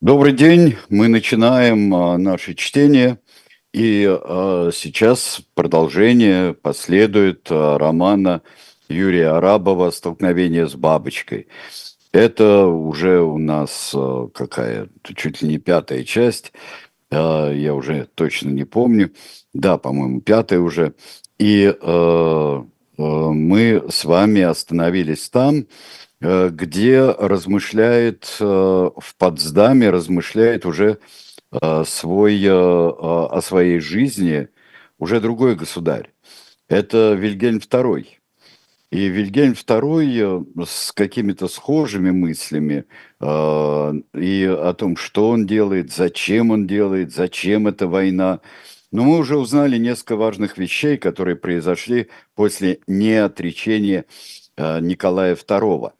Добрый день, мы начинаем а, наше чтение, и а, сейчас продолжение последует а, романа Юрия Арабова «Столкновение с бабочкой». Это уже у нас какая, чуть ли не пятая часть, я уже точно не помню, да, по-моему, пятая уже, и мы с вами остановились там, где размышляет э, в Потсдаме, размышляет уже э, свой, о своей жизни уже другой государь. Это Вильгельм II. И Вильгельм II с какими-то схожими мыслями и о том, что он делает, зачем он делает, зачем эта война. Но мы уже узнали несколько важных вещей, которые произошли после неотречения Николая II.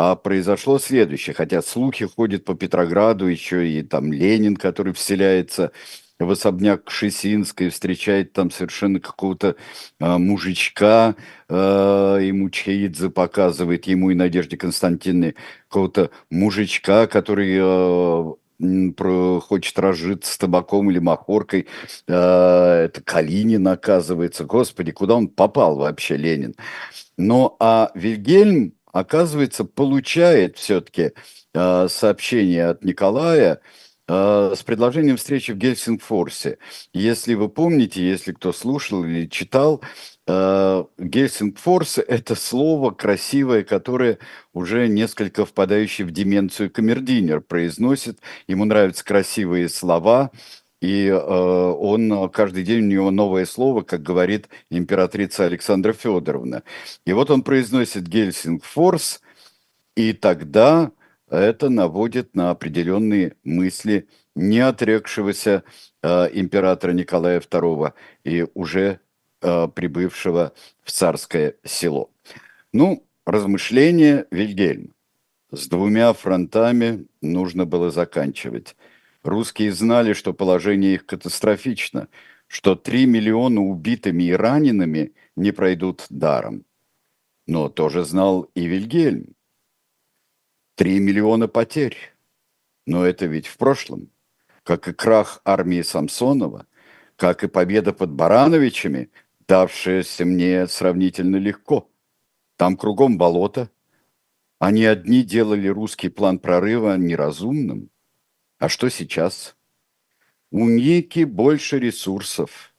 А произошло следующее, хотя слухи ходят по Петрограду, еще и там Ленин, который вселяется в особняк Кшесинской, встречает там совершенно какого-то а, мужичка, а, ему Чхеидзе показывает, ему и Надежде Константиновне, какого-то мужичка, который а, про, хочет разжиться с табаком или махоркой. А, это Калинин, оказывается. Господи, куда он попал вообще, Ленин? Ну, а Вильгельм, оказывается, получает все-таки э, сообщение от Николая э, с предложением встречи в Гельсингфорсе. Если вы помните, если кто слушал или читал, Гельсингфорс – это слово красивое, которое уже несколько впадающий в деменцию камердинер произносит. Ему нравятся красивые слова – и э, он каждый день у него новое слово, как говорит императрица Александра Федоровна. И вот он произносит Гельсингфорс, и тогда это наводит на определенные мысли не отрекшегося э, императора Николая II и уже э, прибывшего в царское село. Ну, размышления Вильгельм. С двумя фронтами нужно было заканчивать. Русские знали, что положение их катастрофично, что 3 миллиона убитыми и ранеными не пройдут даром. Но тоже знал и Вильгельм. 3 миллиона потерь. Но это ведь в прошлом. Как и крах армии Самсонова, как и победа под Барановичами, давшаяся мне сравнительно легко. Там кругом болото. Они одни делали русский план прорыва неразумным – а что сейчас? У Ники больше ресурсов.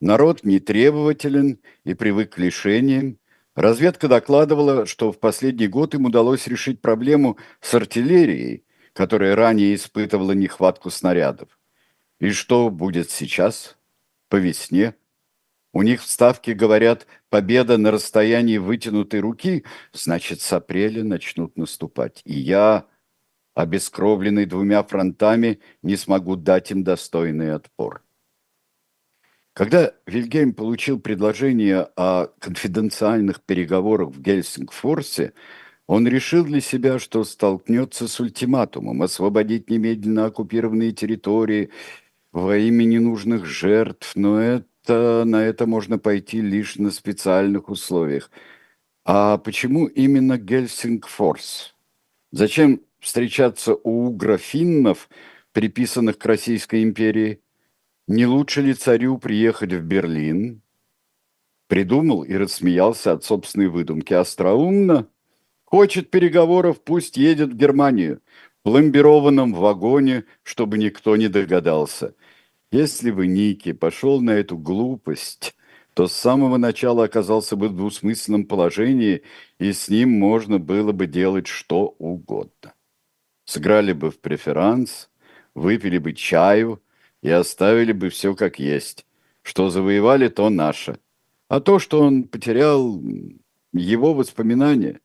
Народ не требователен и привык к лишениям. Разведка докладывала, что в последний год им удалось решить проблему с артиллерией, которая ранее испытывала нехватку снарядов. И что будет сейчас, по весне? У них в Ставке говорят, победа на расстоянии вытянутой руки, значит, с апреля начнут наступать. И я обескровленный двумя фронтами, не смогу дать им достойный отпор. Когда Вильгельм получил предложение о конфиденциальных переговорах в Гельсингфорсе, он решил для себя, что столкнется с ультиматумом освободить немедленно оккупированные территории во имя ненужных жертв, но это, на это можно пойти лишь на специальных условиях. А почему именно Гельсингфорс? Зачем встречаться у графиннов, приписанных к Российской империи? Не лучше ли царю приехать в Берлин? Придумал и рассмеялся от собственной выдумки. Остроумно. Хочет переговоров, пусть едет в Германию. В пломбированном вагоне, чтобы никто не догадался. Если бы Ники пошел на эту глупость, то с самого начала оказался бы в двусмысленном положении, и с ним можно было бы делать что угодно сыграли бы в преферанс, выпили бы чаю и оставили бы все как есть. Что завоевали, то наше. А то, что он потерял, его воспоминания.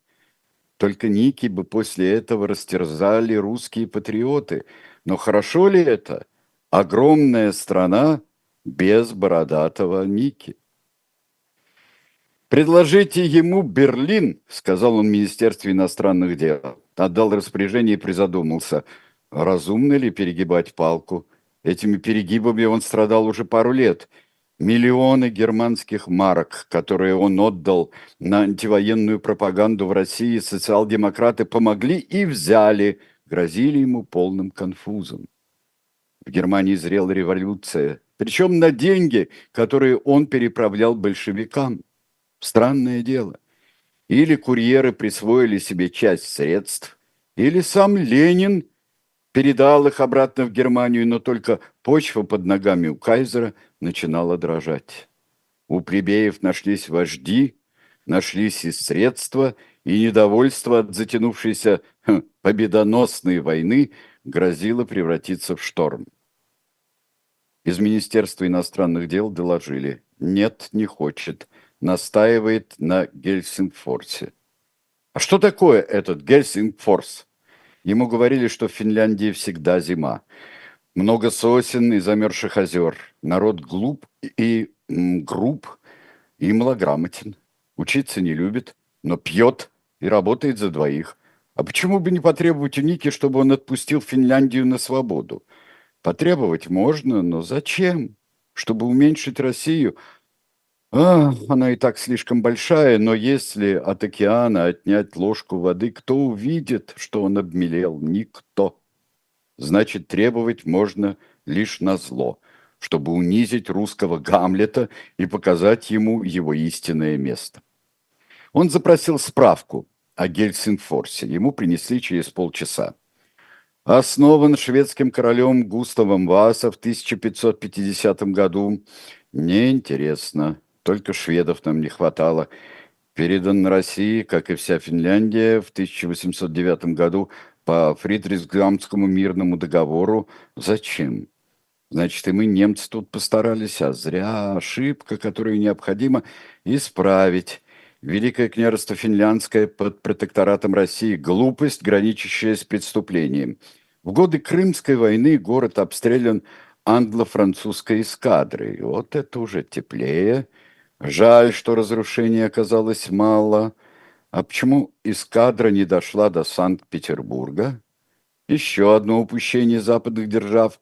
Только Ники бы после этого растерзали русские патриоты. Но хорошо ли это? Огромная страна без бородатого Ники. «Предложите ему Берлин», — сказал он в Министерстве иностранных дел отдал распоряжение и призадумался, разумно ли перегибать палку. Этими перегибами он страдал уже пару лет. Миллионы германских марок, которые он отдал на антивоенную пропаганду в России, социал-демократы помогли и взяли грозили ему полным конфузом. В Германии зрела революция, причем на деньги, которые он переправлял большевикам. Странное дело. Или курьеры присвоили себе часть средств, или сам Ленин передал их обратно в Германию, но только почва под ногами у кайзера начинала дрожать. У плебеев нашлись вожди, нашлись и средства, и недовольство от затянувшейся хм, победоносной войны грозило превратиться в шторм. Из Министерства иностранных дел доложили. Нет, не хочет. Настаивает на Гельсингфорсе. А что такое этот Гельсингфорс? Ему говорили, что в Финляндии всегда зима. Много сосен и замерзших озер. Народ глуп и груб и малограмотен. Учиться не любит, но пьет и работает за двоих. А почему бы не потребовать у Ники, чтобы он отпустил Финляндию на свободу? Потребовать можно, но зачем? Чтобы уменьшить Россию? А, она и так слишком большая, но если от океана отнять ложку воды, кто увидит, что он обмелел? Никто. Значит, требовать можно лишь на зло, чтобы унизить русского Гамлета и показать ему его истинное место. Он запросил справку о Гельсингфорсе. Ему принесли через полчаса основан шведским королем Густавом Васа в 1550 году. Неинтересно, только шведов нам не хватало. Передан России, как и вся Финляндия, в 1809 году по Фридрихсгамскому мирному договору. Зачем? Значит, и мы, немцы, тут постарались, а зря ошибка, которую необходимо исправить. Великое княжество Финляндское под протекторатом России – глупость, граничащая с преступлением. В годы Крымской войны город обстрелян англо-французской эскадрой. Вот это уже теплее. Жаль, что разрушений оказалось мало. А почему эскадра не дошла до Санкт-Петербурга? Еще одно упущение западных держав.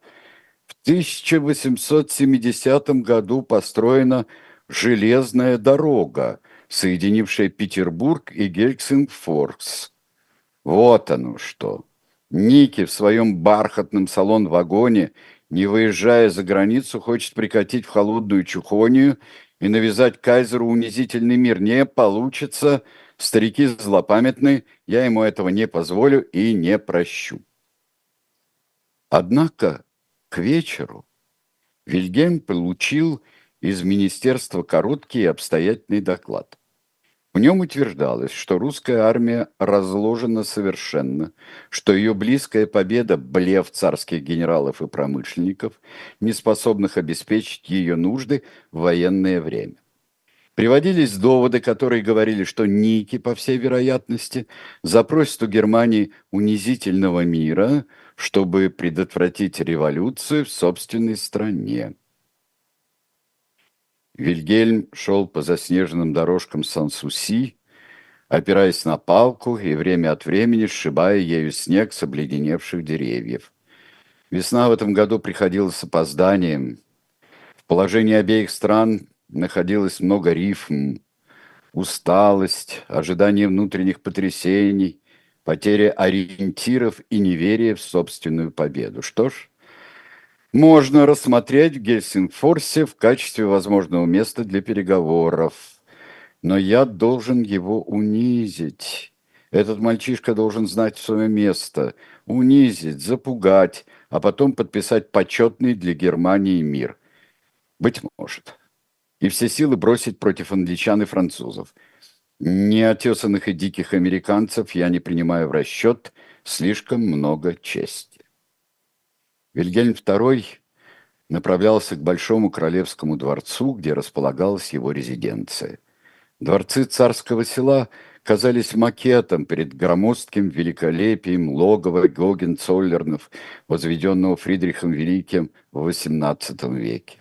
В 1870 году построена железная дорога – соединившая Петербург и Гельсингфорс. Вот оно что. Ники в своем бархатном салон-вагоне, не выезжая за границу, хочет прикатить в холодную Чухонию и навязать кайзеру унизительный мир. Не получится. Старики злопамятны, я ему этого не позволю и не прощу. Однако к вечеру Вильгельм получил из министерства короткий и обстоятельный доклад. В нем утверждалось, что русская армия разложена совершенно, что ее близкая победа – блеф царских генералов и промышленников, не способных обеспечить ее нужды в военное время. Приводились доводы, которые говорили, что Ники, по всей вероятности, запросит у Германии унизительного мира, чтобы предотвратить революцию в собственной стране. Вильгельм шел по заснеженным дорожкам Сан-Суси, опираясь на палку и время от времени сшибая ею снег с обледеневших деревьев. Весна в этом году приходила с опозданием. В положении обеих стран находилось много рифм, усталость, ожидание внутренних потрясений, потеря ориентиров и неверие в собственную победу. Что ж, можно рассмотреть в Гельсингфорсе в качестве возможного места для переговоров. Но я должен его унизить. Этот мальчишка должен знать свое место, унизить, запугать, а потом подписать почетный для Германии мир. Быть может. И все силы бросить против англичан и французов. Неотесанных и диких американцев я не принимаю в расчет, слишком много чести. Вильгельм II направлялся к Большому Королевскому дворцу, где располагалась его резиденция. Дворцы царского села казались макетом перед громоздким великолепием логова Гогенцоллернов, возведенного Фридрихом Великим в XVIII веке.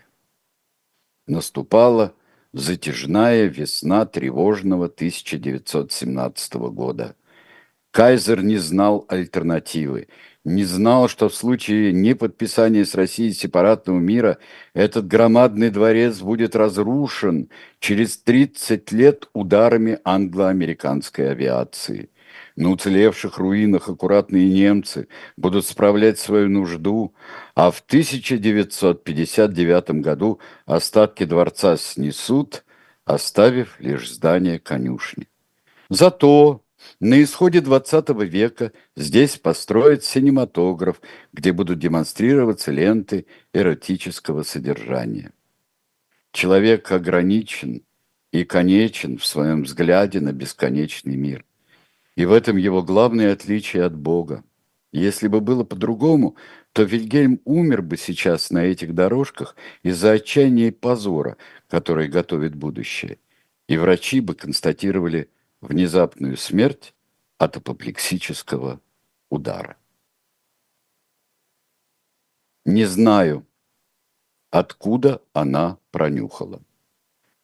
Наступала затяжная весна тревожного 1917 года. Кайзер не знал альтернативы – не знал, что в случае неподписания с Россией сепаратного мира этот громадный дворец будет разрушен через 30 лет ударами англо-американской авиации. На уцелевших руинах аккуратные немцы будут справлять свою нужду, а в 1959 году остатки дворца снесут, оставив лишь здание конюшни. Зато на исходе 20 века здесь построят синематограф, где будут демонстрироваться ленты эротического содержания. Человек ограничен и конечен в своем взгляде на бесконечный мир. И в этом его главное отличие от Бога. Если бы было по-другому, то Вильгельм умер бы сейчас на этих дорожках из-за отчаяния и позора, который готовит будущее. И врачи бы констатировали внезапную смерть от апоплексического удара. Не знаю, откуда она пронюхала.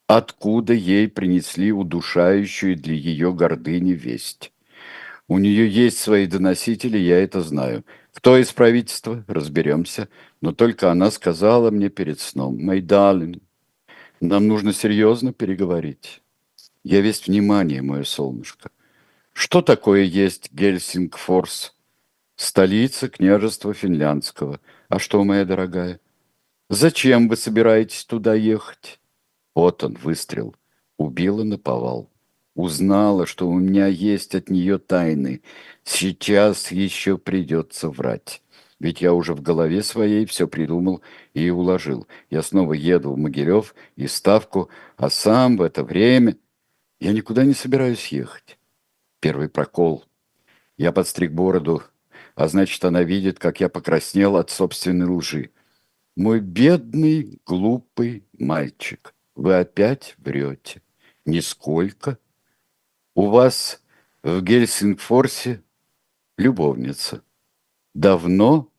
Откуда ей принесли удушающую для ее гордыни весть. У нее есть свои доносители, я это знаю. Кто из правительства? Разберемся. Но только она сказала мне перед сном, «Мэй нам нужно серьезно переговорить». Я весь внимание, мое солнышко. Что такое есть Гельсингфорс? Столица княжества финляндского. А что, моя дорогая? Зачем вы собираетесь туда ехать? Вот он, выстрел. Убила наповал. Узнала, что у меня есть от нее тайны. Сейчас еще придется врать. Ведь я уже в голове своей все придумал и уложил. Я снова еду в Могилев и Ставку, а сам в это время... Я никуда не собираюсь ехать. Первый прокол. Я подстриг бороду, а значит, она видит, как я покраснел от собственной лжи. Мой бедный, глупый мальчик, вы опять врете. Нисколько. У вас в Гельсингфорсе любовница. Давно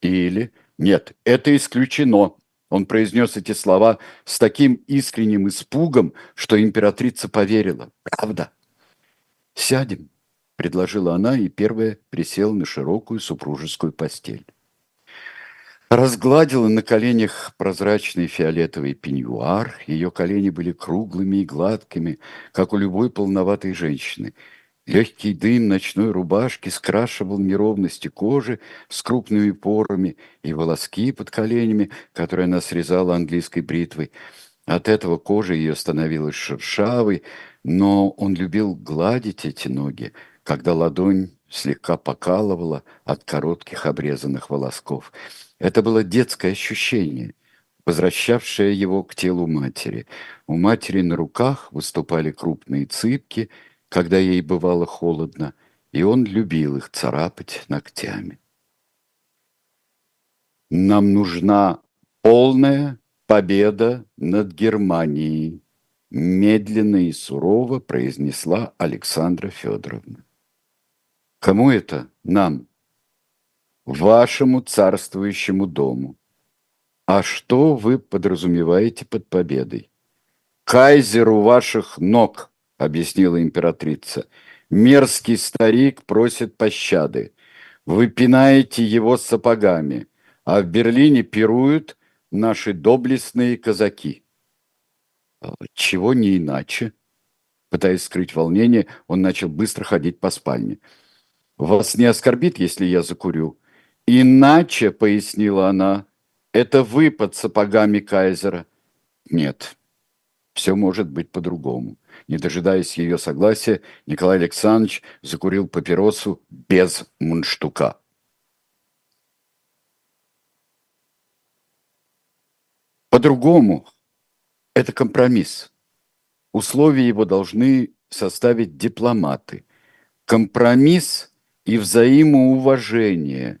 или... Нет, это исключено. Он произнес эти слова с таким искренним испугом, что императрица поверила. Правда. «Сядем», — предложила она, и первая присела на широкую супружескую постель. Разгладила на коленях прозрачный фиолетовый пеньюар. Ее колени были круглыми и гладкими, как у любой полноватой женщины – Легкий дым ночной рубашки скрашивал неровности кожи с крупными порами и волоски под коленями, которые она срезала английской бритвой. От этого кожа ее становилась шершавой, но он любил гладить эти ноги, когда ладонь слегка покалывала от коротких обрезанных волосков. Это было детское ощущение, возвращавшее его к телу матери. У матери на руках выступали крупные цыпки – когда ей бывало холодно, и он любил их царапать ногтями. Нам нужна полная победа над Германией, медленно и сурово произнесла Александра Федоровна. Кому это? Нам. Вашему царствующему дому. А что вы подразумеваете под победой? Кайзер у ваших ног – объяснила императрица. Мерзкий старик просит пощады. Вы пинаете его сапогами, а в Берлине пируют наши доблестные казаки. А чего не иначе? Пытаясь скрыть волнение, он начал быстро ходить по спальне. «Вас не оскорбит, если я закурю?» «Иначе», — пояснила она, — «это вы под сапогами кайзера». «Нет, все может быть по-другому. Не дожидаясь ее согласия, Николай Александрович закурил папиросу без мундштука. По-другому это компромисс. Условия его должны составить дипломаты. Компромисс и взаимоуважение.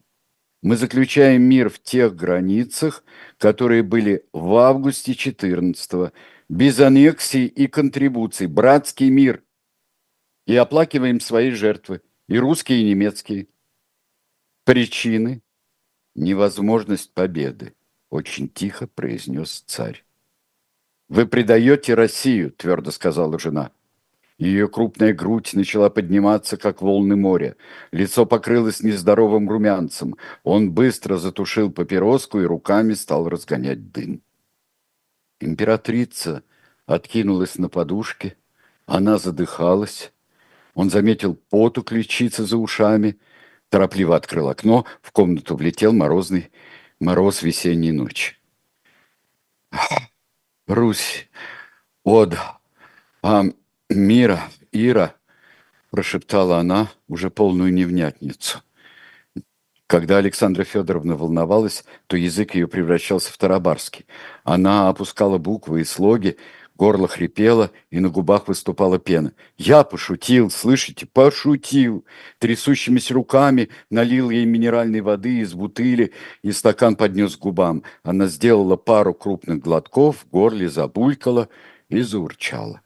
Мы заключаем мир в тех границах, которые были в августе 14 без аннексий и контрибуций, братский мир. И оплакиваем свои жертвы, и русские, и немецкие. Причины – невозможность победы, очень тихо произнес царь. «Вы предаете Россию», – твердо сказала жена. Ее крупная грудь начала подниматься, как волны моря. Лицо покрылось нездоровым румянцем. Он быстро затушил папироску и руками стал разгонять дым. Императрица откинулась на подушке, она задыхалась. Он заметил пот у ключицы за ушами, торопливо открыл окно, в комнату влетел морозный мороз весенней ночи. Русь, Од, а Мира, Ира, прошептала она уже полную невнятницу. Когда Александра Федоровна волновалась, то язык ее превращался в тарабарский. Она опускала буквы и слоги, горло хрипело, и на губах выступала пена. «Я пошутил, слышите, пошутил!» Трясущимися руками налил ей минеральной воды из бутыли и стакан поднес к губам. Она сделала пару крупных глотков, в горле забулькала и заурчала.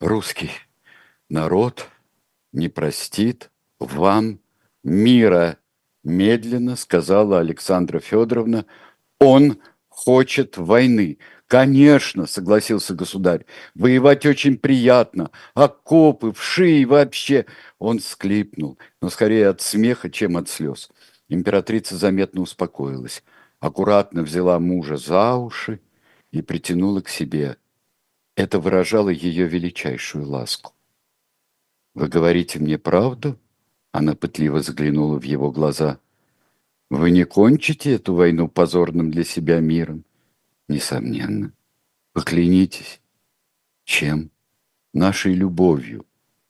«Русский народ не простит вам мира!» Медленно сказала Александра Федоровна, он хочет войны. Конечно, согласился государь, воевать очень приятно, окопы, вши и вообще. Он склипнул, но скорее от смеха, чем от слез. Императрица заметно успокоилась, аккуратно взяла мужа за уши и притянула к себе. Это выражало ее величайшую ласку. «Вы говорите мне правду?» Она пытливо заглянула в его глаза. «Вы не кончите эту войну позорным для себя миром?» «Несомненно. Поклянитесь». «Чем?» «Нашей любовью.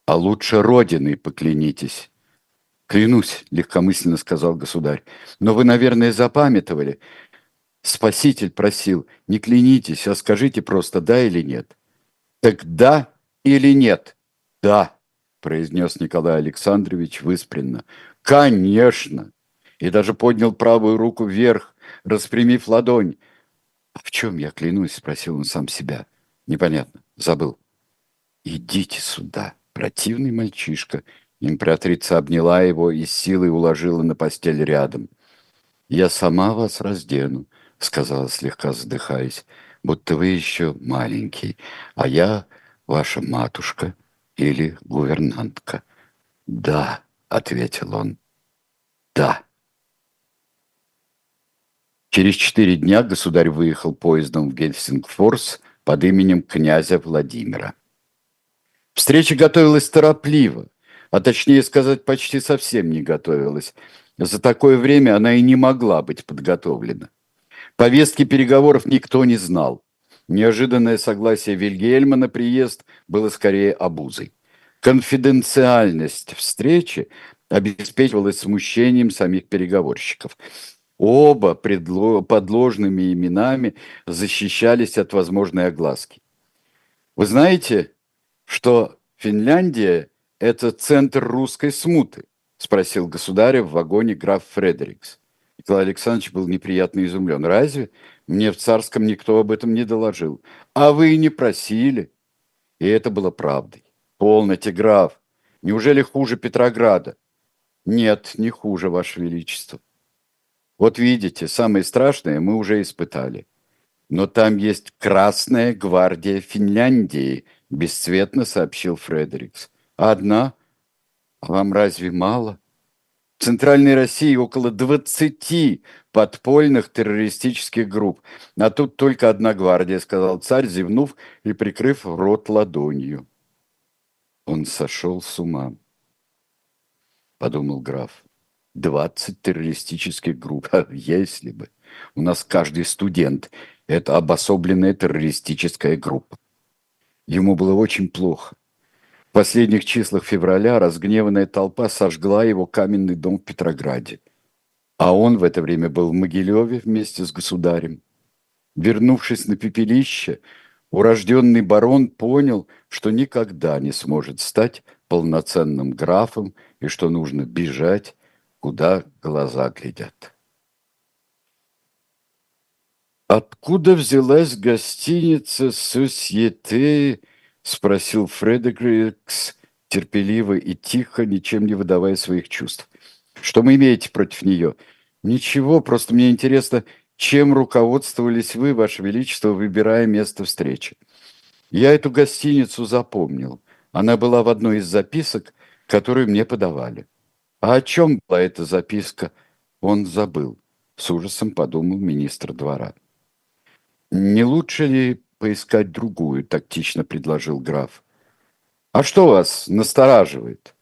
А лучше Родиной поклянитесь». «Клянусь», — легкомысленно сказал государь. «Но вы, наверное, запамятовали. Спаситель просил, не клянитесь, а скажите просто да или нет». «Так да или нет?» «Да» произнес Николай Александрович выспренно. «Конечно!» И даже поднял правую руку вверх, распрямив ладонь. «А в чем я клянусь?» – спросил он сам себя. «Непонятно. Забыл». «Идите сюда, противный мальчишка». Императрица обняла его и силой уложила на постель рядом. «Я сама вас раздену», — сказала слегка задыхаясь, — «будто вы еще маленький, а я ваша матушка» или гувернантка? Да, ответил он. Да. Через четыре дня государь выехал поездом в Гельсингфорс под именем князя Владимира. Встреча готовилась торопливо, а точнее сказать, почти совсем не готовилась. За такое время она и не могла быть подготовлена. Повестки переговоров никто не знал. Неожиданное согласие Вильгельма на приезд было скорее обузой. Конфиденциальность встречи обеспечивалась смущением самих переговорщиков. Оба под ложными именами защищались от возможной огласки. Вы знаете, что Финляндия – это центр русской смуты? Спросил государя в вагоне граф Фредерикс. Николай Александрович был неприятно изумлен. Разве? Мне в царском никто об этом не доложил. А вы и не просили. И это было правдой. Полноте, граф. Неужели хуже Петрограда? Нет, не хуже, Ваше Величество. Вот видите, самое страшное мы уже испытали. Но там есть Красная гвардия Финляндии, бесцветно сообщил Фредерикс. Одна? А вам разве мало? Центральной России около 20 подпольных террористических групп. А тут только одна гвардия, сказал царь, зевнув и прикрыв рот ладонью. Он сошел с ума, подумал граф. Двадцать террористических групп, а если бы. У нас каждый студент – это обособленная террористическая группа. Ему было очень плохо последних числах февраля разгневанная толпа сожгла его каменный дом в Петрограде. А он в это время был в Могилеве вместе с государем. Вернувшись на пепелище, урожденный барон понял, что никогда не сможет стать полноценным графом и что нужно бежать, куда глаза глядят. Откуда взялась гостиница «Сосьете» спросил Фредерикс терпеливо и тихо, ничем не выдавая своих чувств. Что вы имеете против нее? Ничего, просто мне интересно, чем руководствовались вы, Ваше Величество, выбирая место встречи. Я эту гостиницу запомнил. Она была в одной из записок, которые мне подавали. А о чем была эта записка, он забыл. С ужасом подумал министр двора. Не лучше ли поискать другую», – тактично предложил граф. А что вас настораживает?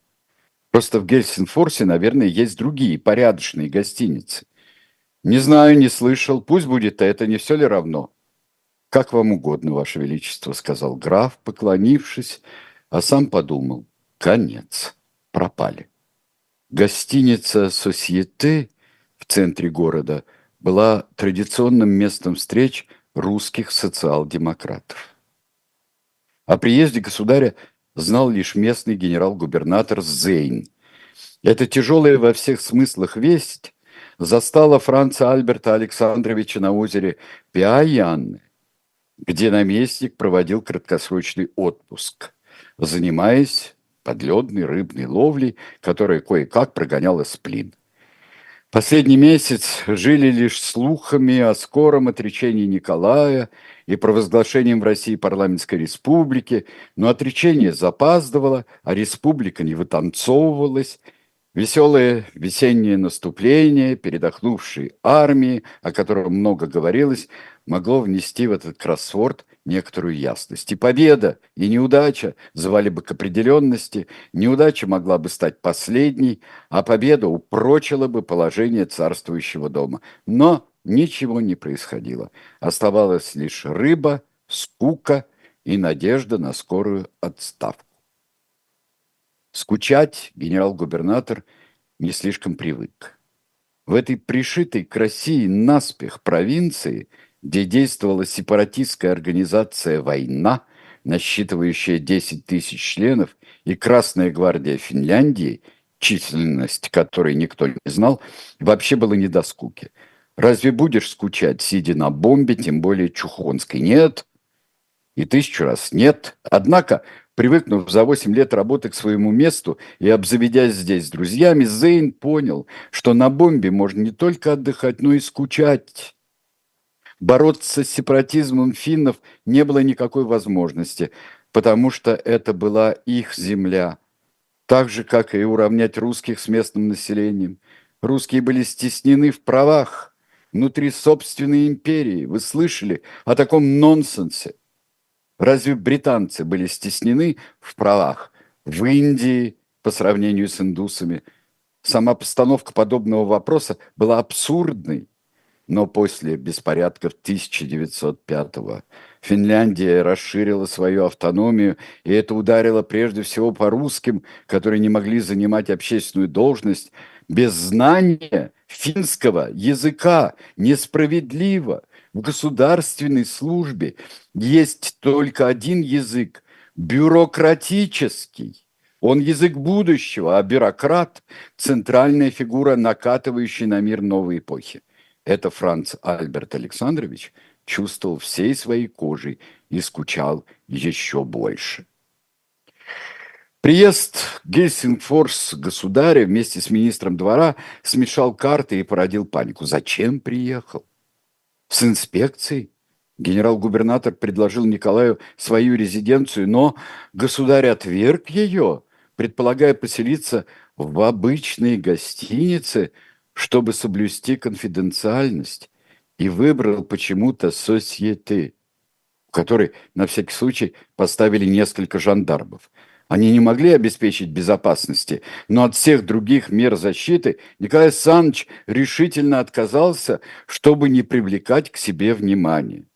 Просто в Гельсинфорсе, наверное, есть другие порядочные гостиницы. Не знаю, не слышал. Пусть будет это, не все ли равно? Как вам угодно, Ваше Величество, сказал граф, поклонившись, а сам подумал. Конец. Пропали. Гостиница «Сосьете» в центре города была традиционным местом встреч русских социал-демократов. О приезде государя знал лишь местный генерал-губернатор Зейн. Эта тяжелая во всех смыслах весть застала Франца Альберта Александровича на озере Пиаянны, где наместник проводил краткосрочный отпуск, занимаясь подледной рыбной ловлей, которая кое-как прогоняла сплин. Последний месяц жили лишь слухами о скором отречении Николая и провозглашением в России парламентской республики, но отречение запаздывало, а республика не вытанцовывалась, Веселое весеннее наступление, передохнувшей армии, о котором много говорилось, могло внести в этот кроссворд некоторую ясность. И победа, и неудача звали бы к определенности, неудача могла бы стать последней, а победа упрочила бы положение царствующего дома. Но ничего не происходило. Оставалась лишь рыба, скука и надежда на скорую отставку. Скучать генерал-губернатор не слишком привык. В этой пришитой к России наспех провинции, где действовала сепаратистская организация «Война», насчитывающая 10 тысяч членов, и Красная гвардия Финляндии, численность которой никто не знал, вообще было не до скуки. Разве будешь скучать, сидя на бомбе, тем более чухонской? Нет. И тысячу раз нет. Однако Привыкнув за 8 лет работы к своему месту и обзаведясь здесь с друзьями, Зейн понял, что на бомбе можно не только отдыхать, но и скучать. Бороться с сепаратизмом финнов не было никакой возможности, потому что это была их земля. Так же, как и уравнять русских с местным населением. Русские были стеснены в правах внутри собственной империи. Вы слышали о таком нонсенсе? Разве британцы были стеснены в правах? В Индии по сравнению с индусами сама постановка подобного вопроса была абсурдной. Но после беспорядков 1905-го Финляндия расширила свою автономию, и это ударило прежде всего по русским, которые не могли занимать общественную должность без знания финского языка. Несправедливо – в государственной службе есть только один язык – бюрократический. Он язык будущего, а бюрократ – центральная фигура, накатывающая на мир новой эпохи. Это Франц Альберт Александрович чувствовал всей своей кожей и скучал еще больше. Приезд Гельсингфорс государя вместе с министром двора смешал карты и породил панику. Зачем приехал? С инспекцией. Генерал-губернатор предложил Николаю свою резиденцию, но государь отверг ее, предполагая поселиться в обычной гостинице, чтобы соблюсти конфиденциальность, и выбрал почему-то «Сосьеты», в которой, на всякий случай, поставили несколько жандармов – они не могли обеспечить безопасности, но от всех других мер защиты Николай Александрович решительно отказался, чтобы не привлекать к себе внимания.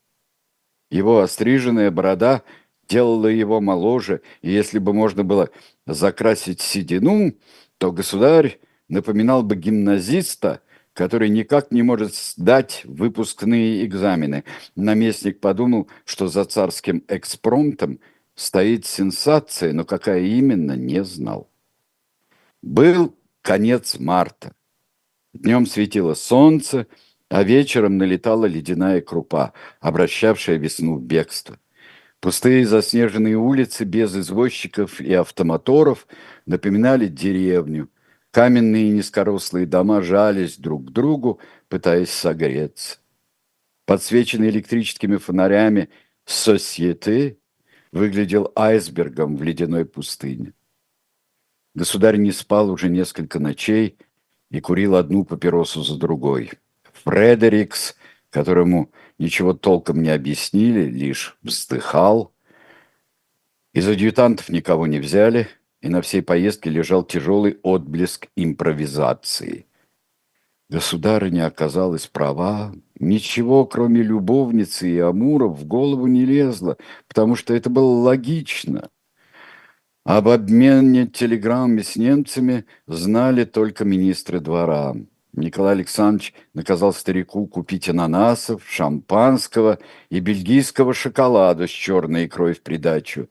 Его остриженная борода делала его моложе, и если бы можно было закрасить седину, то государь напоминал бы гимназиста, который никак не может сдать выпускные экзамены. Наместник подумал, что за царским экспромтом – стоит сенсация, но какая именно, не знал. Был конец марта. Днем светило солнце, а вечером налетала ледяная крупа, обращавшая весну в бегство. Пустые заснеженные улицы без извозчиков и автомоторов напоминали деревню. Каменные низкорослые дома жались друг к другу, пытаясь согреться. Подсвеченные электрическими фонарями «Сосьеты» выглядел айсбергом в ледяной пустыне. Государь не спал уже несколько ночей и курил одну папиросу за другой. Фредерикс, которому ничего толком не объяснили, лишь вздыхал. Из адъютантов никого не взяли, и на всей поездке лежал тяжелый отблеск импровизации. Государыня оказалась права, ничего, кроме любовницы и Амуров, в голову не лезло, потому что это было логично. Об обмене телеграммами с немцами знали только министры двора. Николай Александрович наказал старику купить ананасов, шампанского и бельгийского шоколада с черной икрой в придачу.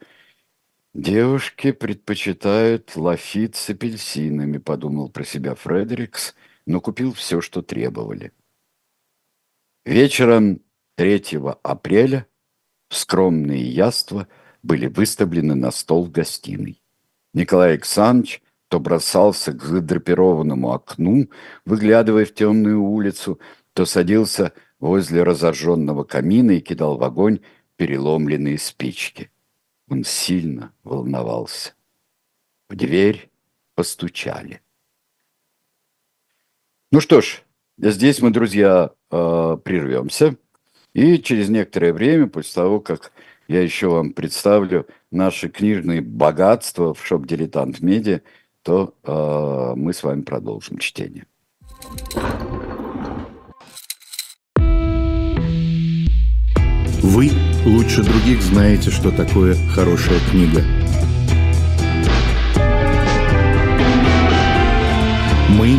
«Девушки предпочитают лафит с апельсинами», — подумал про себя Фредерикс, но купил все, что требовали. Вечером 3 апреля скромные яства были выставлены на стол в гостиной. Николай Александрович то бросался к задрапированному окну, выглядывая в темную улицу, то садился возле разожженного камина и кидал в огонь переломленные спички. Он сильно волновался. В дверь постучали. Ну что ж, здесь мы, друзья, э, прервемся. И через некоторое время, после того, как я еще вам представлю наши книжные богатства в шоп «Дилетант Медиа», то э, мы с вами продолжим чтение. Вы лучше других знаете, что такое хорошая книга. Мы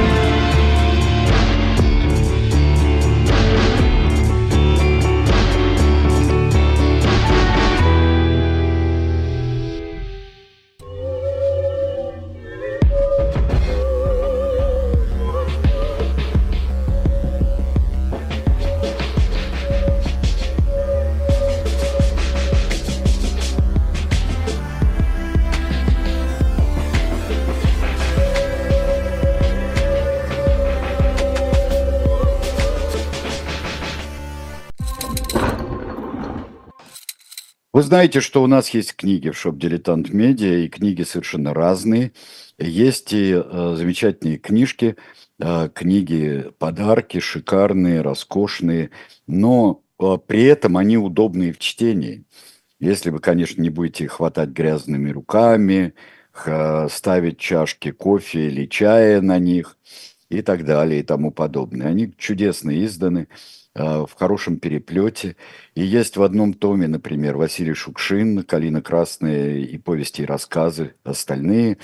Вы знаете, что у нас есть книги в шоп «Дилетант Медиа», и книги совершенно разные. Есть и э, замечательные книжки, э, книги, подарки шикарные, роскошные, но э, при этом они удобные в чтении. Если вы, конечно, не будете хватать грязными руками, э, ставить чашки кофе или чая на них и так далее и тому подобное. Они чудесно изданы. А, в хорошем переплете. И есть в одном томе, например, Василий Шукшин, «Калина красная» и повести и рассказы, остальные.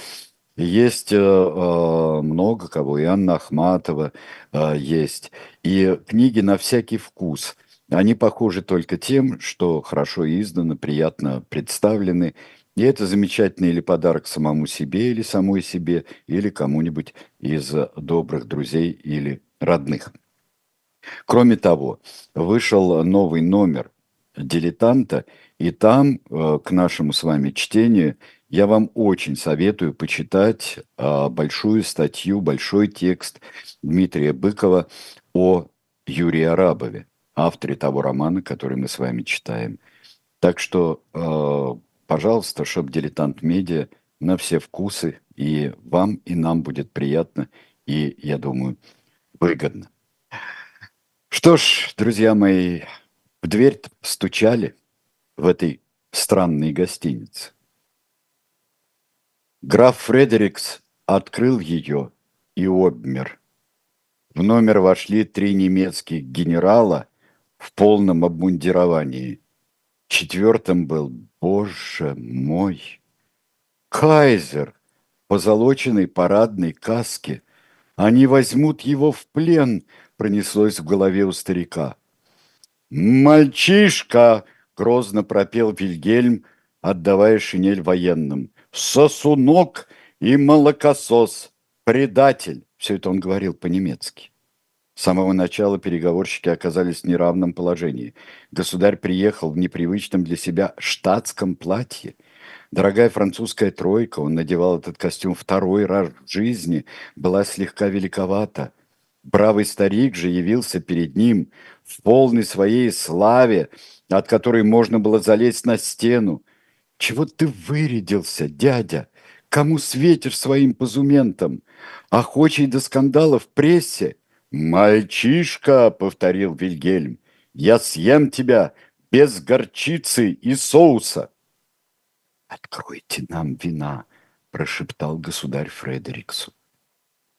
И есть э, э, много кого, и Анна Ахматова э, есть. И книги на всякий вкус. Они похожи только тем, что хорошо изданы, приятно представлены. И это замечательный или подарок самому себе, или самой себе, или кому-нибудь из добрых друзей или родных. Кроме того, вышел новый номер «Дилетанта», и там, э, к нашему с вами чтению, я вам очень советую почитать а, большую статью, большой текст Дмитрия Быкова о Юрии Арабове, авторе того романа, который мы с вами читаем. Так что, э, пожалуйста, шоп «Дилетант Медиа» на все вкусы, и вам, и нам будет приятно, и, я думаю, выгодно. Что ж, друзья мои, в дверь стучали в этой странной гостинице. Граф Фредерикс открыл ее и обмер. В номер вошли три немецких генерала в полном обмундировании. Четвертым был, боже мой, кайзер в позолоченной парадной каске. Они возьмут его в плен – пронеслось в голове у старика. «Мальчишка!» – грозно пропел Вильгельм, отдавая шинель военным. «Сосунок и молокосос! Предатель!» Все это он говорил по-немецки. С самого начала переговорщики оказались в неравном положении. Государь приехал в непривычном для себя штатском платье. Дорогая французская тройка, он надевал этот костюм второй раз в жизни, была слегка великовата. Бравый старик же явился перед ним в полной своей славе, от которой можно было залезть на стену. Чего ты вырядился, дядя? Кому светишь своим позументом? Охочий до скандалов в прессе? Мальчишка, повторил Вильгельм, я съем тебя без горчицы и соуса. Откройте нам вина, прошептал государь Фредериксу.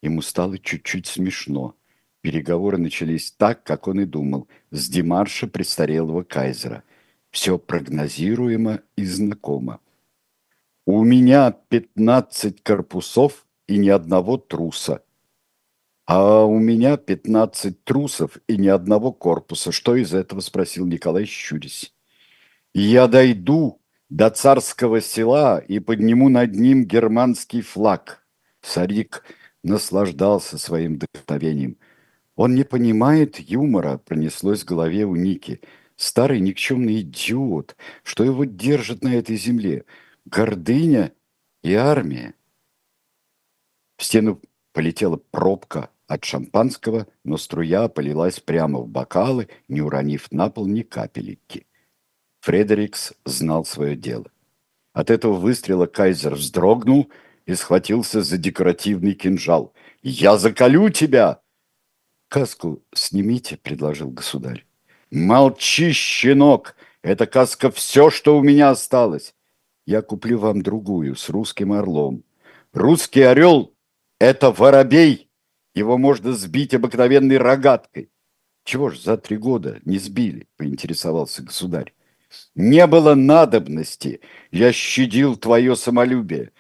Ему стало чуть-чуть смешно. Переговоры начались так, как он и думал, с демарша престарелого кайзера. Все прогнозируемо и знакомо. У меня пятнадцать корпусов и ни одного труса. А у меня пятнадцать трусов и ни одного корпуса. Что из этого, спросил Николай, щурясь. Я дойду до царского села и подниму над ним германский флаг. Сарик наслаждался своим вдохновением. Он не понимает юмора, пронеслось в голове у Ники. Старый никчемный идиот, что его держит на этой земле. Гордыня и армия. В стену полетела пробка от шампанского, но струя полилась прямо в бокалы, не уронив на пол ни капельки. Фредерикс знал свое дело. От этого выстрела кайзер вздрогнул и схватился за декоративный кинжал. «Я заколю тебя!» «Каску снимите», — предложил государь. «Молчи, щенок! Эта каска все, что у меня осталось. Я куплю вам другую с русским орлом. Русский орел — это воробей. Его можно сбить обыкновенной рогаткой. Чего ж за три года не сбили, поинтересовался государь. Не было надобности. Я щадил твое самолюбие.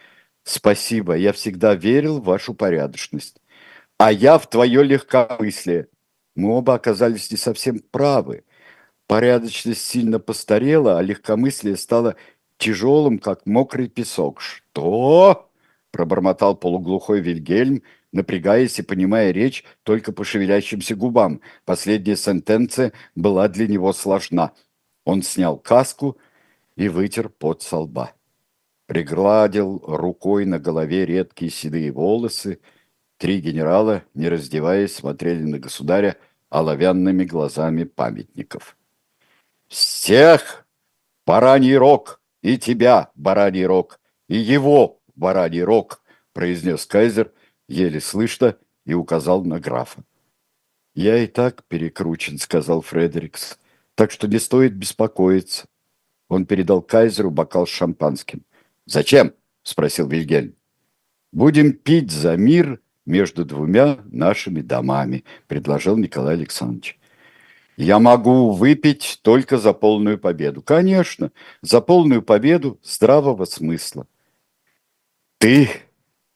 Спасибо, я всегда верил в вашу порядочность а я в твое легкомыслие. Мы оба оказались не совсем правы. Порядочность сильно постарела, а легкомыслие стало тяжелым, как мокрый песок. «Что?» – пробормотал полуглухой Вильгельм, напрягаясь и понимая речь только по шевелящимся губам. Последняя сентенция была для него сложна. Он снял каску и вытер пот со лба. Пригладил рукой на голове редкие седые волосы – Три генерала, не раздеваясь, смотрели на государя оловянными глазами памятников. «Всех! Бараний рог! И тебя, бараний рог! И его, бараний рог!» произнес кайзер, еле слышно, и указал на графа. «Я и так перекручен», — сказал Фредерикс, «так что не стоит беспокоиться». Он передал кайзеру бокал с шампанским. «Зачем?» — спросил Вильгельм. «Будем пить за мир между двумя нашими домами, предложил Николай Александрович. Я могу выпить только за полную победу. Конечно, за полную победу здравого смысла. Ты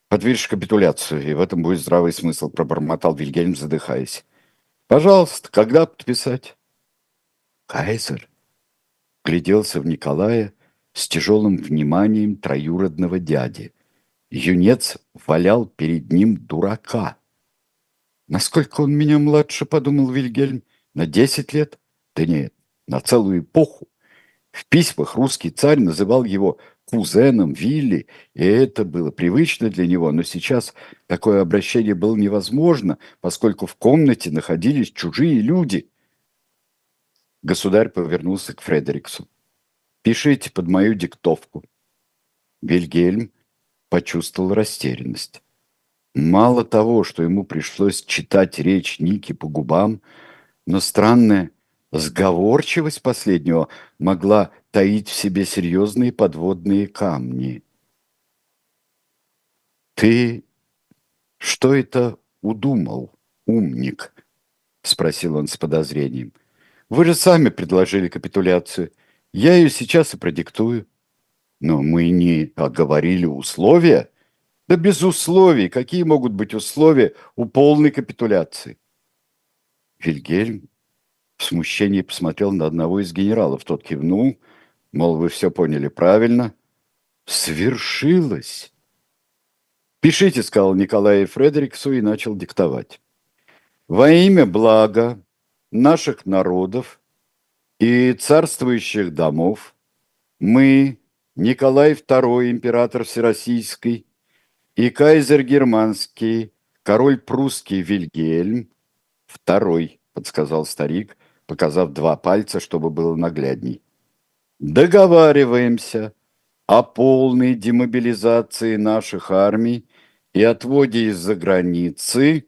подвижешь капитуляцию, и в этом будет здравый смысл, пробормотал Вильгельм, задыхаясь. Пожалуйста, когда подписать? Кайзер гляделся в Николая с тяжелым вниманием троюродного дяди – Юнец валял перед ним дурака. Насколько он меня младше, подумал Вильгельм, на десять лет? Да нет, на целую эпоху. В письмах русский царь называл его кузеном Вилли, и это было привычно для него, но сейчас такое обращение было невозможно, поскольку в комнате находились чужие люди. Государь повернулся к Фредериксу. «Пишите под мою диктовку». Вильгельм почувствовал растерянность. Мало того, что ему пришлось читать речь Ники по губам, но странная сговорчивость последнего могла таить в себе серьезные подводные камни. «Ты что это удумал, умник?» — спросил он с подозрением. «Вы же сами предложили капитуляцию. Я ее сейчас и продиктую». Но мы не оговорили условия. Да без условий. Какие могут быть условия у полной капитуляции? Вильгельм в смущении посмотрел на одного из генералов. Тот кивнул, мол, вы все поняли правильно. Свершилось. «Пишите», — сказал Николай Фредериксу и начал диктовать. «Во имя блага наших народов и царствующих домов мы, Николай II, император Всероссийский, и кайзер германский, король прусский Вильгельм, второй, подсказал старик, показав два пальца, чтобы было наглядней. Договариваемся о полной демобилизации наших армий и отводе из-за границы,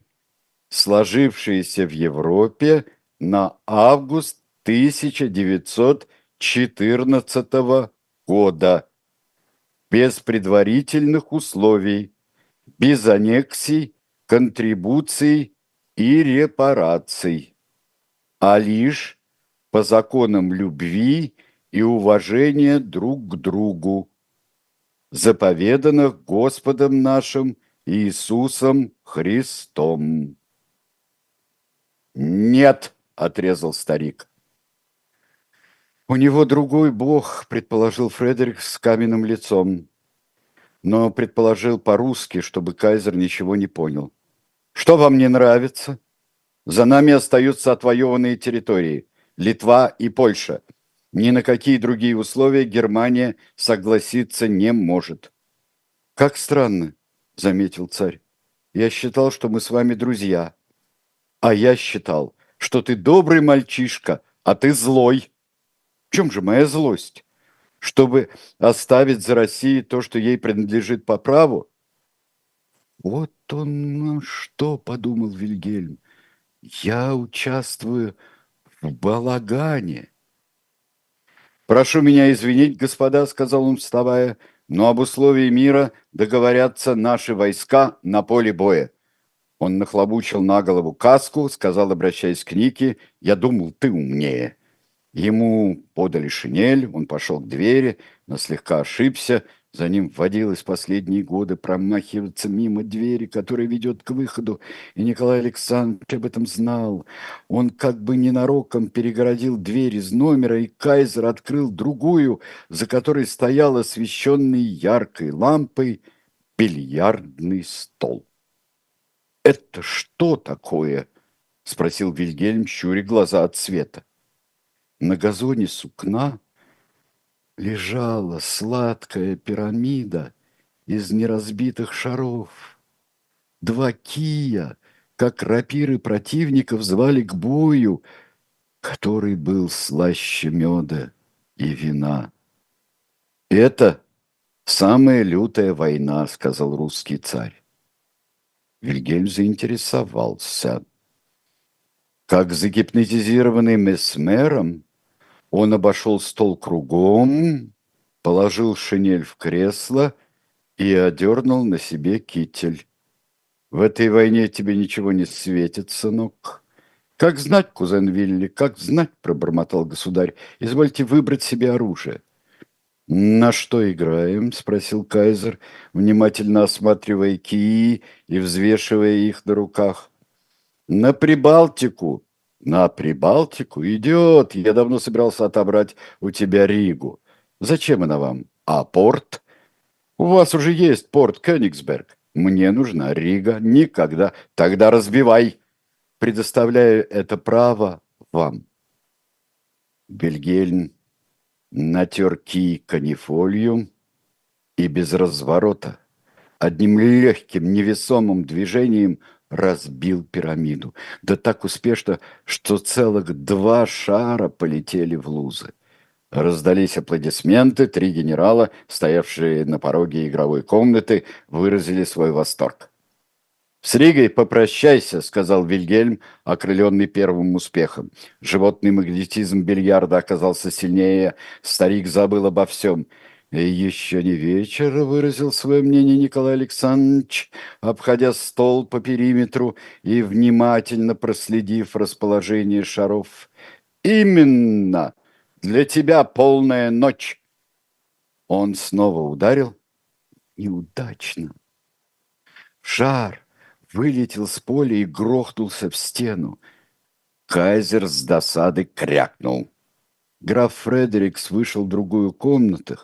сложившиеся в Европе на август 1914 года, без предварительных условий, без аннексий, контрибуций и репараций, а лишь по законам любви и уважения друг к другу, заповеданных Господом нашим Иисусом Христом. «Нет!» – отрезал старик. «У него другой бог», – предположил Фредерик с каменным лицом, но предположил по-русски, чтобы кайзер ничего не понял. «Что вам не нравится? За нами остаются отвоеванные территории – Литва и Польша. Ни на какие другие условия Германия согласиться не может». «Как странно», – заметил царь. «Я считал, что мы с вами друзья». А я считал, что ты добрый мальчишка, а ты злой. Чем же моя злость? Чтобы оставить за Россией то, что ей принадлежит по праву? Вот он что, подумал Вильгельм. Я участвую в балагане. «Прошу меня извинить, господа», — сказал он, вставая, «но об условии мира договорятся наши войска на поле боя. Он нахлобучил на голову каску, сказал, обращаясь к Нике, «Я думал, ты умнее». Ему подали шинель, он пошел к двери, но слегка ошибся. За ним вводилось последние годы промахиваться мимо двери, которая ведет к выходу. И Николай Александрович об этом знал. Он как бы ненароком перегородил дверь из номера, и Кайзер открыл другую, за которой стоял освещенный яркой лампой бильярдный стол. «Это что такое?» – спросил Вильгельм, щуря глаза от света. На газоне сукна лежала сладкая пирамида из неразбитых шаров. Два кия, как рапиры противников, звали к бою, который был слаще меда и вина. «Это самая лютая война», — сказал русский царь. Вильгельм заинтересовался. Как загипнотизированный месмером, он обошел стол кругом, положил шинель в кресло и одернул на себе китель. В этой войне тебе ничего не светит, сынок. Как знать, кузен Вилли, как знать, пробормотал государь. Извольте выбрать себе оружие. «На что играем?» – спросил Кайзер, внимательно осматривая кии и взвешивая их на руках. «На Прибалтику!» «На Прибалтику? Идет! Я давно собирался отобрать у тебя Ригу. Зачем она вам? А порт?» «У вас уже есть порт Кёнигсберг. Мне нужна Рига. Никогда. Тогда разбивай!» «Предоставляю это право вам». Бельгельн натер ки канифолью и без разворота, одним легким невесомым движением разбил пирамиду. Да так успешно, что целых два шара полетели в лузы. Раздались аплодисменты, три генерала, стоявшие на пороге игровой комнаты, выразили свой восторг. «С Ригой попрощайся», — сказал Вильгельм, окрыленный первым успехом. Животный магнетизм бильярда оказался сильнее, старик забыл обо всем. «Еще не вечер», — выразил свое мнение Николай Александрович, обходя стол по периметру и внимательно проследив расположение шаров. «Именно! Для тебя полная ночь!» Он снова ударил. Неудачно. Шар вылетел с поля и грохнулся в стену. Кайзер с досады крякнул. Граф Фредерикс вышел в другую комнату,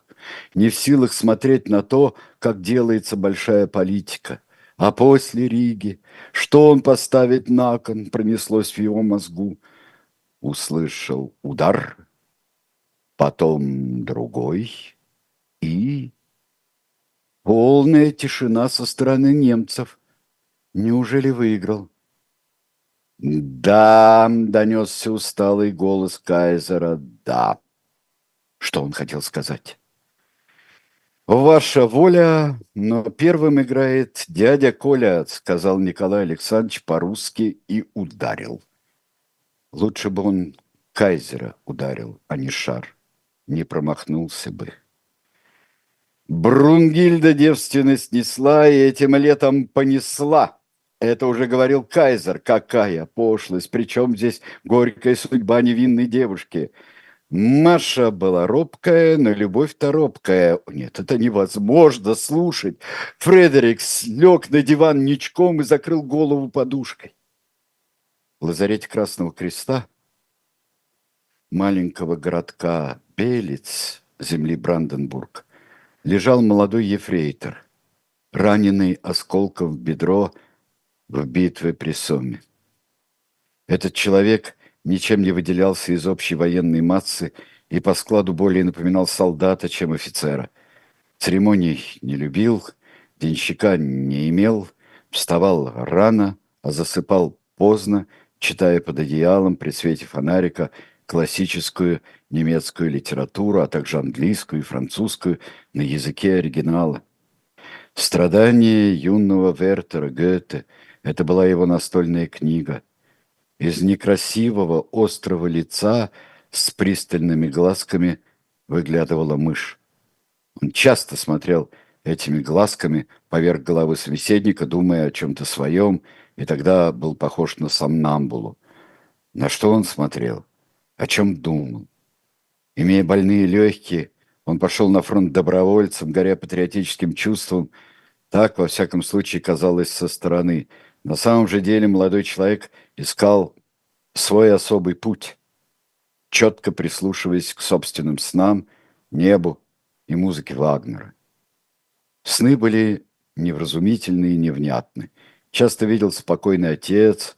не в силах смотреть на то, как делается большая политика. А после Риги, что он поставит на кон, пронеслось в его мозгу. Услышал удар, потом другой и... Полная тишина со стороны немцев. Неужели выиграл? «Да», — донесся усталый голос Кайзера, — «да». Что он хотел сказать? Ваша воля, но первым играет дядя Коля, сказал Николай Александрович по-русски и ударил. Лучше бы он кайзера ударил, а не шар. Не промахнулся бы. Брунгильда девственность несла и этим летом понесла. Это уже говорил кайзер. Какая пошлость! Причем здесь горькая судьба невинной девушки – Маша была робкая, но любовь-то робкая. Нет, это невозможно слушать. Фредерик лег на диван ничком и закрыл голову подушкой. В лазарете Красного Креста маленького городка Белец, земли Бранденбург, лежал молодой ефрейтор, раненый осколком в бедро в битве при Соме. Этот человек – ничем не выделялся из общей военной массы и по складу более напоминал солдата, чем офицера. Церемоний не любил, денщика не имел, вставал рано, а засыпал поздно, читая под одеялом при свете фонарика классическую немецкую литературу, а также английскую и французскую на языке оригинала. «Страдания юного Вертера Гёте» – это была его настольная книга – из некрасивого острого лица с пристальными глазками выглядывала мышь. Он часто смотрел этими глазками поверх головы собеседника, думая о чем-то своем, и тогда был похож на сомнамбулу. На что он смотрел? О чем думал? Имея больные легкие, он пошел на фронт добровольцем, горя патриотическим чувством. Так, во всяком случае, казалось со стороны – на самом же деле молодой человек искал свой особый путь, четко прислушиваясь к собственным снам, небу и музыке Вагнера. Сны были невразумительны и невнятны. Часто видел спокойный отец,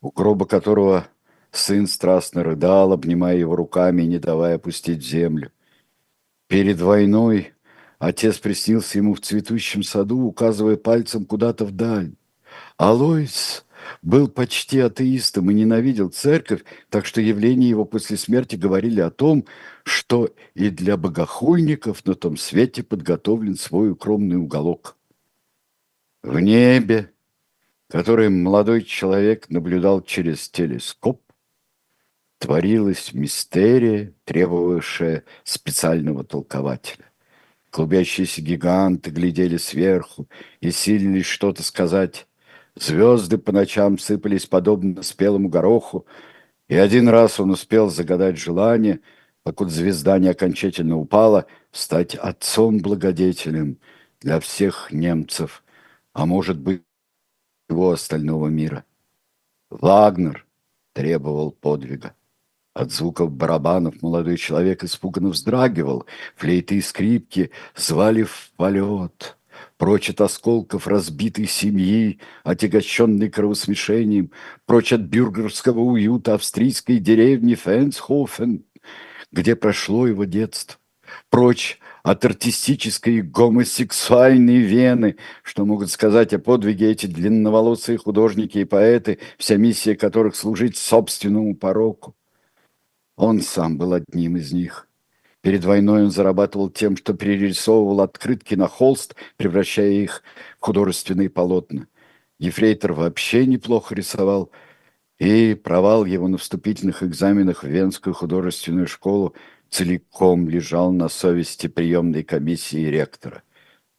у гроба которого сын страстно рыдал, обнимая его руками и не давая опустить землю. Перед войной отец приснился ему в цветущем саду, указывая пальцем куда-то вдаль. Алойс был почти атеистом и ненавидел церковь, так что явления его после смерти говорили о том, что и для богохульников на том свете подготовлен свой укромный уголок. В небе, который молодой человек наблюдал через телескоп, творилась мистерия, требовавшая специального толкователя. Клубящиеся гиганты глядели сверху и силились что-то сказать Звезды по ночам сыпались подобно спелому гороху, и один раз он успел загадать желание, покуда звезда не окончательно упала, стать отцом-благодетелем для всех немцев, а может быть, его остального мира. Вагнер требовал подвига. От звуков барабанов молодой человек испуганно вздрагивал. Флейты и скрипки звали в полет прочь от осколков разбитой семьи, отягощенной кровосмешением, прочь от бюргерского уюта австрийской деревни Фенсхофен, где прошло его детство, прочь от артистической гомосексуальной вены, что могут сказать о подвиге эти длинноволосые художники и поэты, вся миссия которых служить собственному пороку. Он сам был одним из них. Перед войной он зарабатывал тем, что перерисовывал открытки на холст, превращая их в художественные полотна. Ефрейтор вообще неплохо рисовал, и провал его на вступительных экзаменах в Венскую художественную школу целиком лежал на совести приемной комиссии ректора.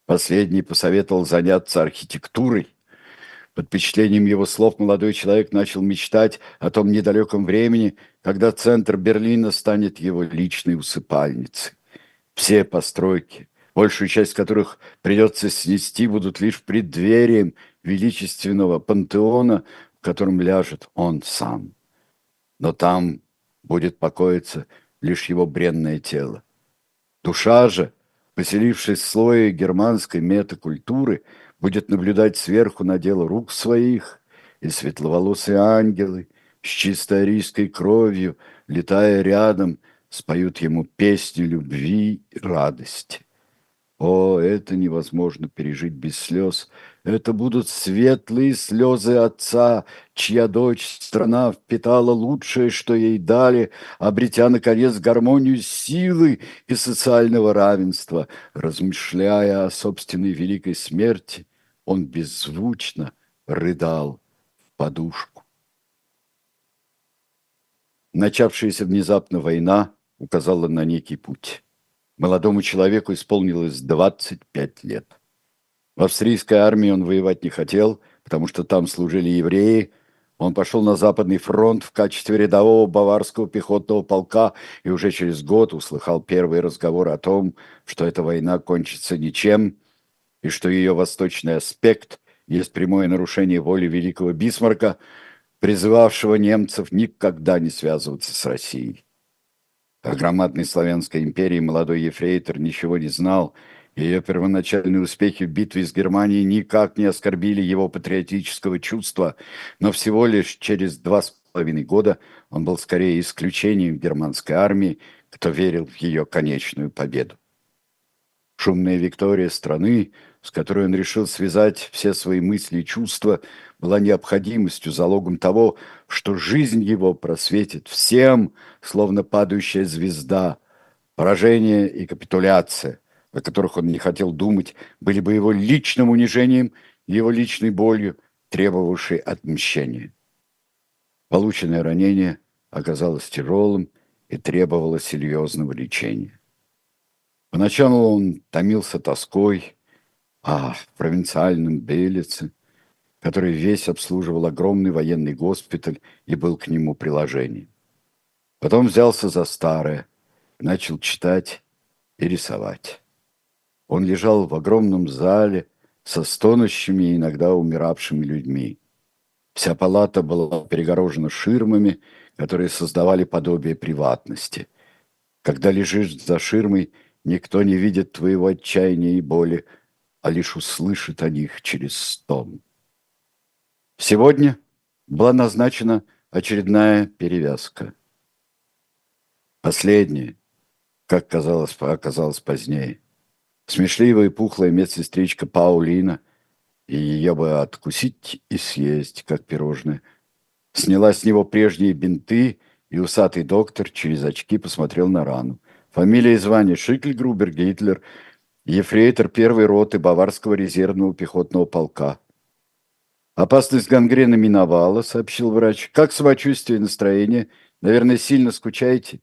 Последний посоветовал заняться архитектурой, под впечатлением его слов молодой человек начал мечтать о том недалеком времени, когда центр Берлина станет его личной усыпальницей. Все постройки, большую часть которых придется снести, будут лишь преддверием величественного пантеона, в котором ляжет он сам. Но там будет покоиться лишь его бренное тело. Душа же, поселившись в слое германской метакультуры, будет наблюдать сверху на дело рук своих, и светловолосые ангелы с чистой арийской кровью, летая рядом, споют ему песни любви и радости. О, это невозможно пережить без слез, Это будут светлые слезы отца, чья дочь страна впитала лучшее, что ей дали, обретя, наконец, гармонию силы и социального равенства. Размышляя о собственной великой смерти, он беззвучно рыдал в подушку. Начавшаяся внезапно война указала на некий путь. Молодому человеку исполнилось 25 лет. В австрийской армии он воевать не хотел, потому что там служили евреи. Он пошел на Западный фронт в качестве рядового баварского пехотного полка и уже через год услыхал первый разговор о том, что эта война кончится ничем, и что ее восточный аспект есть прямое нарушение воли великого Бисмарка, призывавшего немцев никогда не связываться с Россией. О громадной славянской империи молодой ефрейтор ничего не знал. Ее первоначальные успехи в битве с Германией никак не оскорбили его патриотического чувства, но всего лишь через два с половиной года он был скорее исключением германской армии, кто верил в ее конечную победу. Шумная виктория страны, с которой он решил связать все свои мысли и чувства, была необходимостью, залогом того, что жизнь его просветит всем, словно падающая звезда. Поражение и капитуляция, о которых он не хотел думать, были бы его личным унижением, его личной болью, требовавшей отмщения. Полученное ранение оказалось тяжелым и требовало серьезного лечения. Поначалу он томился тоской, а в провинциальном Белице который весь обслуживал огромный военный госпиталь и был к нему приложением. Потом взялся за старое, начал читать и рисовать. Он лежал в огромном зале со стонущими и иногда умиравшими людьми. Вся палата была перегорожена ширмами, которые создавали подобие приватности. Когда лежишь за ширмой, никто не видит твоего отчаяния и боли, а лишь услышит о них через стон. Сегодня была назначена очередная перевязка. Последняя, как казалось, оказалось позднее. Смешливая и пухлая медсестричка Паулина, и ее бы откусить и съесть, как пирожное, сняла с него прежние бинты, и усатый доктор через очки посмотрел на рану. Фамилия и звание Шикльгрубер Гитлер, ефрейтор первой роты Баварского резервного пехотного полка – Опасность гангрены миновала, сообщил врач. Как самочувствие и настроение? Наверное, сильно скучаете?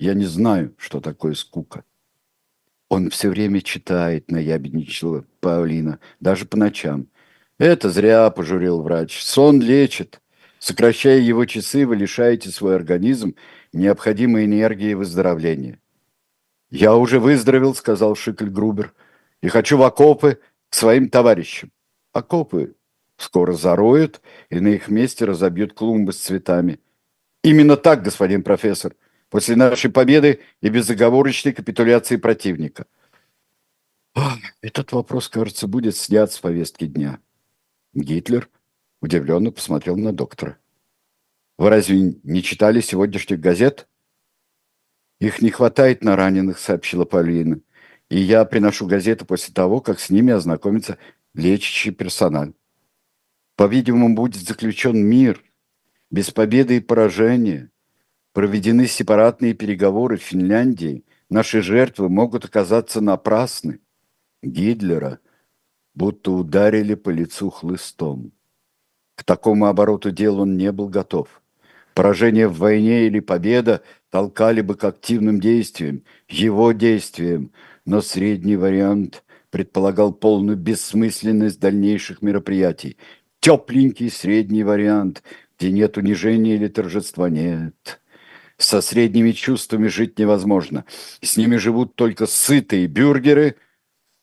Я не знаю, что такое скука. Он все время читает, наябедничала Паулина, даже по ночам. Это зря, пожурил врач. Сон лечит. Сокращая его часы, вы лишаете свой организм необходимой энергии выздоровления. «Я уже выздоровел», — сказал Шикль Грубер, — «и хочу в окопы к своим товарищам». Окопы скоро зароют и на их месте разобьют клумбы с цветами. Именно так, господин профессор, после нашей победы и безоговорочной капитуляции противника. Этот вопрос, кажется, будет снят с повестки дня. Гитлер удивленно посмотрел на доктора. Вы разве не читали сегодняшних газет? Их не хватает на раненых, сообщила Полина. И я приношу газеты после того, как с ними ознакомится лечащий персонал. По-видимому, будет заключен мир, без победы и поражения. Проведены сепаратные переговоры в Финляндии. Наши жертвы могут оказаться напрасны. Гитлера будто ударили по лицу хлыстом. К такому обороту дел он не был готов. Поражение в войне или победа толкали бы к активным действиям, его действиям, но средний вариант предполагал полную бессмысленность дальнейших мероприятий тепленький средний вариант, где нет унижения или торжества, нет. Со средними чувствами жить невозможно. С ними живут только сытые бюргеры,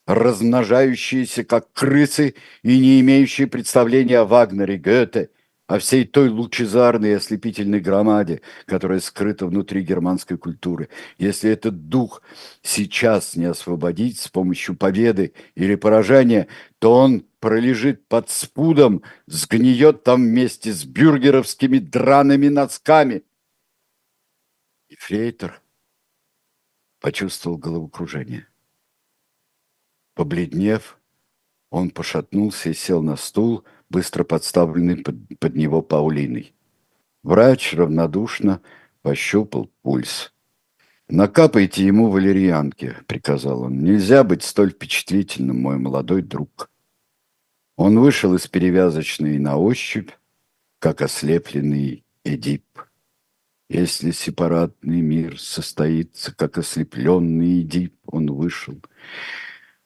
размножающиеся как крысы и не имеющие представления о Вагнере, Гёте о всей той лучезарной и ослепительной громаде, которая скрыта внутри германской культуры. Если этот дух сейчас не освободить с помощью победы или поражения, то он пролежит под спудом, сгниет там вместе с бюргеровскими драными носками. Фрейтер почувствовал головокружение. Побледнев, Он пошатнулся и сел на стул, быстро подставленный под, под него Паулиной. Врач равнодушно пощупал пульс. «Накапайте ему валерьянки», — приказал он. «Нельзя быть столь впечатлительным, мой молодой друг». Он вышел из перевязочной на ощупь, как ослепленный Эдип. Если сепаратный мир состоится, как ослепленный Эдип, он вышел.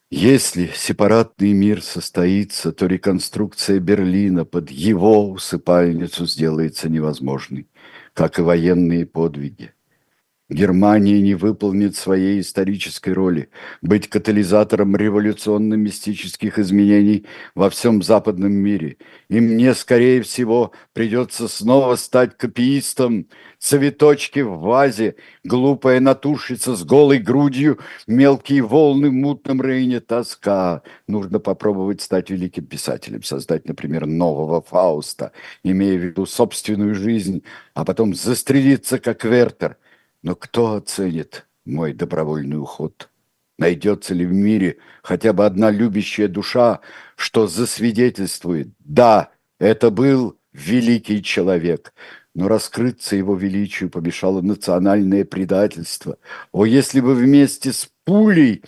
Если сепаратный мир состоится, то реконструкция Берлина под его усыпальницу сделается невозможной, как и военные подвиги. Германия не выполнит своей исторической роли быть катализатором революционно-мистических изменений во всем западном мире. И мне, скорее всего, придется снова стать копиистом, цветочки в вазе, глупая натушица с голой грудью, мелкие волны в мутном рейне, тоска. Нужно попробовать стать великим писателем, создать, например, нового Фауста, имея в виду собственную жизнь, а потом застрелиться, как Вертер – но кто оценит мой добровольный уход? Найдется ли в мире хотя бы одна любящая душа, что засвидетельствует, да, это был великий человек, но раскрыться его величию помешало национальное предательство. О, если бы вместе с пулей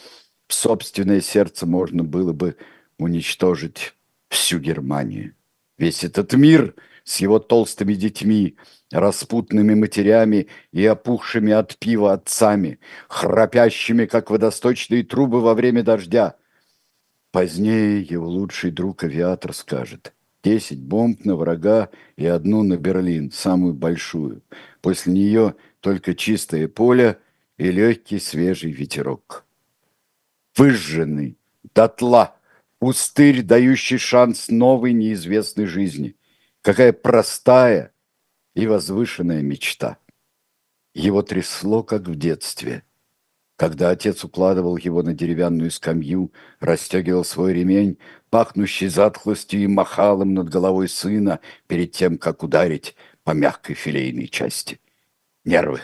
собственное сердце можно было бы уничтожить всю Германию. Весь этот мир с его толстыми детьми, распутными матерями и опухшими от пива отцами, храпящими, как водосточные трубы во время дождя. Позднее его лучший друг-авиатор скажет «Десять бомб на врага и одну на Берлин, самую большую. После нее только чистое поле и легкий свежий ветерок». Выжженный, дотла, пустырь, дающий шанс новой неизвестной жизни. Какая простая – и возвышенная мечта. Его трясло, как в детстве, когда отец укладывал его на деревянную скамью, расстегивал свой ремень, пахнущий затхлостью и махал им над головой сына перед тем, как ударить по мягкой филейной части. Нервы.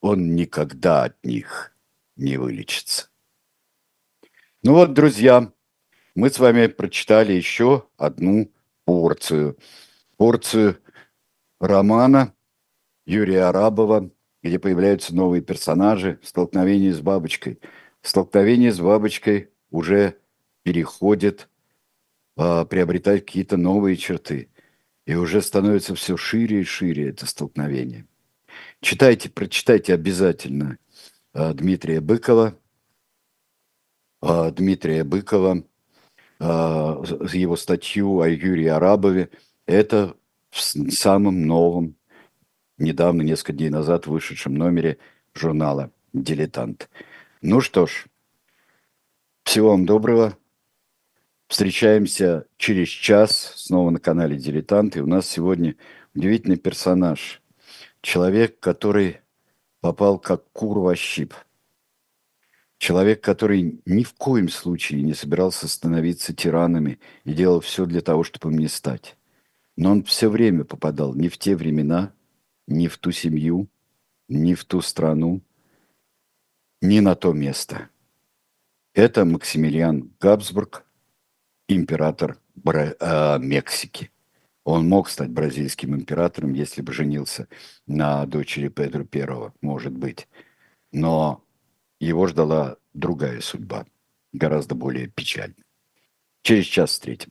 Он никогда от них не вылечится. Ну вот, друзья, мы с вами прочитали еще одну порцию. Порцию романа Юрия Арабова, где появляются новые персонажи, столкновение с бабочкой. Столкновение с бабочкой уже переходит, а, приобретать какие-то новые черты. И уже становится все шире и шире это столкновение. Читайте, прочитайте обязательно а, Дмитрия Быкова, а, Дмитрия Быкова, а, его статью о Юрии Арабове. Это в самом новом, недавно, несколько дней назад вышедшем номере журнала «Дилетант». Ну что ж, всего вам доброго. Встречаемся через час снова на канале «Дилетант». И у нас сегодня удивительный персонаж. Человек, который попал как кур во щип. Человек, который ни в коем случае не собирался становиться тиранами и делал все для того, чтобы им не стать. Но он все время попадал не в те времена, не в ту семью, не в ту страну, не на то место. Это Максимилиан Габсбург, император Бра- э, Мексики. Он мог стать бразильским императором, если бы женился на дочери Педро Первого, может быть. Но его ждала другая судьба, гораздо более печальная. Через час встретимся.